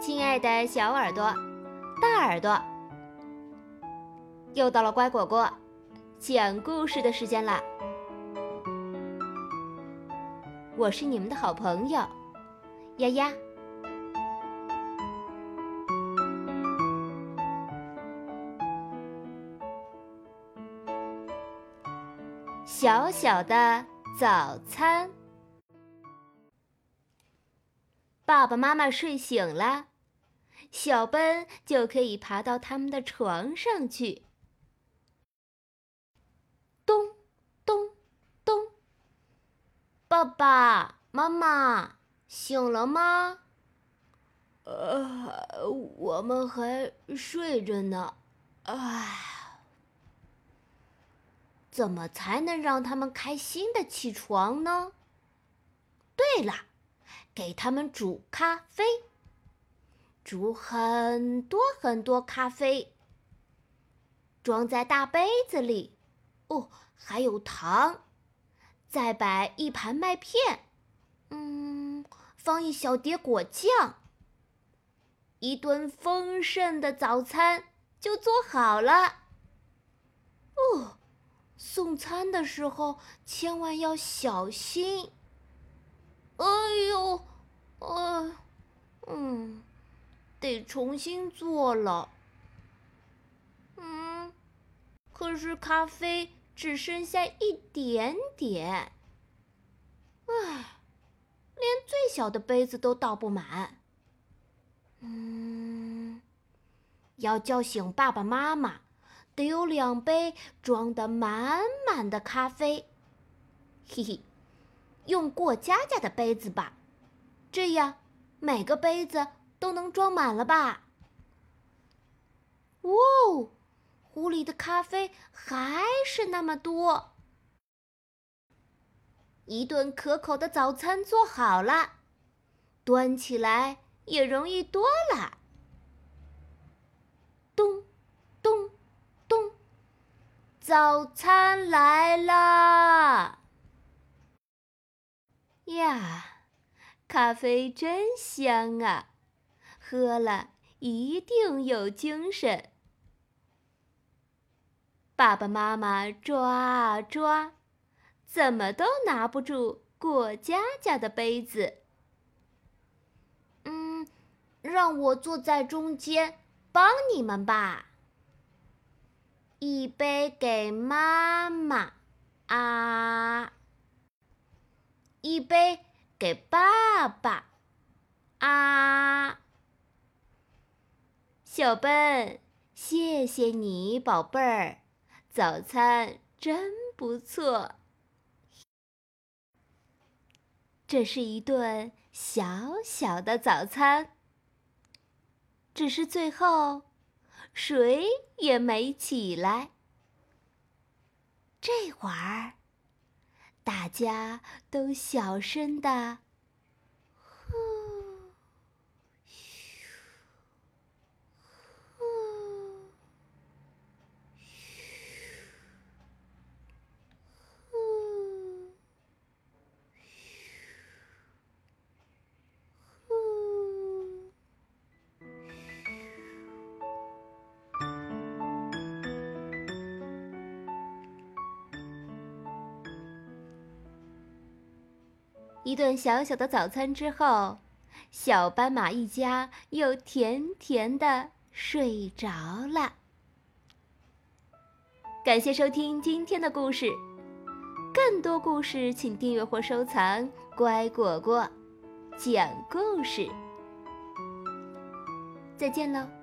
亲爱的小耳朵、大耳朵，又到了乖果果讲故事的时间啦！我是你们的好朋友丫丫。小小的早餐，爸爸妈妈睡醒了。小奔就可以爬到他们的床上去。咚咚咚！爸爸妈妈醒了吗？呃，我们还睡着呢。唉，怎么才能让他们开心的起床呢？对了，给他们煮咖啡。煮很多很多咖啡，装在大杯子里。哦，还有糖，再摆一盘麦片，嗯，放一小碟果酱。一顿丰盛的早餐就做好了。哦，送餐的时候千万要小心。哎呦，呃，嗯。得重新做了。嗯，可是咖啡只剩下一点点。唉，连最小的杯子都倒不满。嗯，要叫醒爸爸妈妈，得有两杯装得满满的咖啡。嘿嘿，用过家家的杯子吧，这样每个杯子。都能装满了吧？哦，壶里的咖啡还是那么多。一顿可口的早餐做好了，端起来也容易多了。咚，咚，咚，早餐来啦！呀，咖啡真香啊！喝了一定有精神。爸爸妈妈抓啊抓，怎么都拿不住过家家的杯子。嗯，让我坐在中间帮你们吧。一杯给妈妈，啊。一杯给爸爸，啊。小笨，谢谢你，宝贝儿，早餐真不错。这是一顿小小的早餐，只是最后谁也没起来。这会儿，大家都小声的。一顿小小的早餐之后，小斑马一家又甜甜的睡着了。感谢收听今天的故事，更多故事请订阅或收藏《乖果果讲故事》。再见喽。